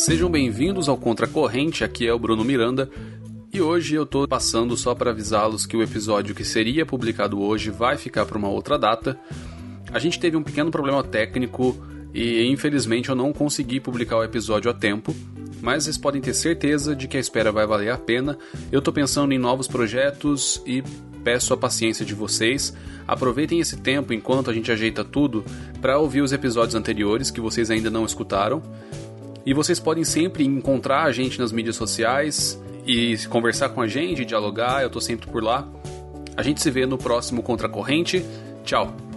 Sejam bem-vindos ao Contracorrente, aqui é o Bruno Miranda. E hoje eu tô passando só para avisá-los que o episódio que seria publicado hoje vai ficar para uma outra data. A gente teve um pequeno problema técnico e infelizmente eu não consegui publicar o episódio a tempo, mas vocês podem ter certeza de que a espera vai valer a pena. Eu tô pensando em novos projetos e peço a paciência de vocês. Aproveitem esse tempo enquanto a gente ajeita tudo para ouvir os episódios anteriores que vocês ainda não escutaram. E vocês podem sempre encontrar a gente nas mídias sociais e conversar com a gente, dialogar, eu tô sempre por lá. A gente se vê no próximo Contracorrente. Tchau!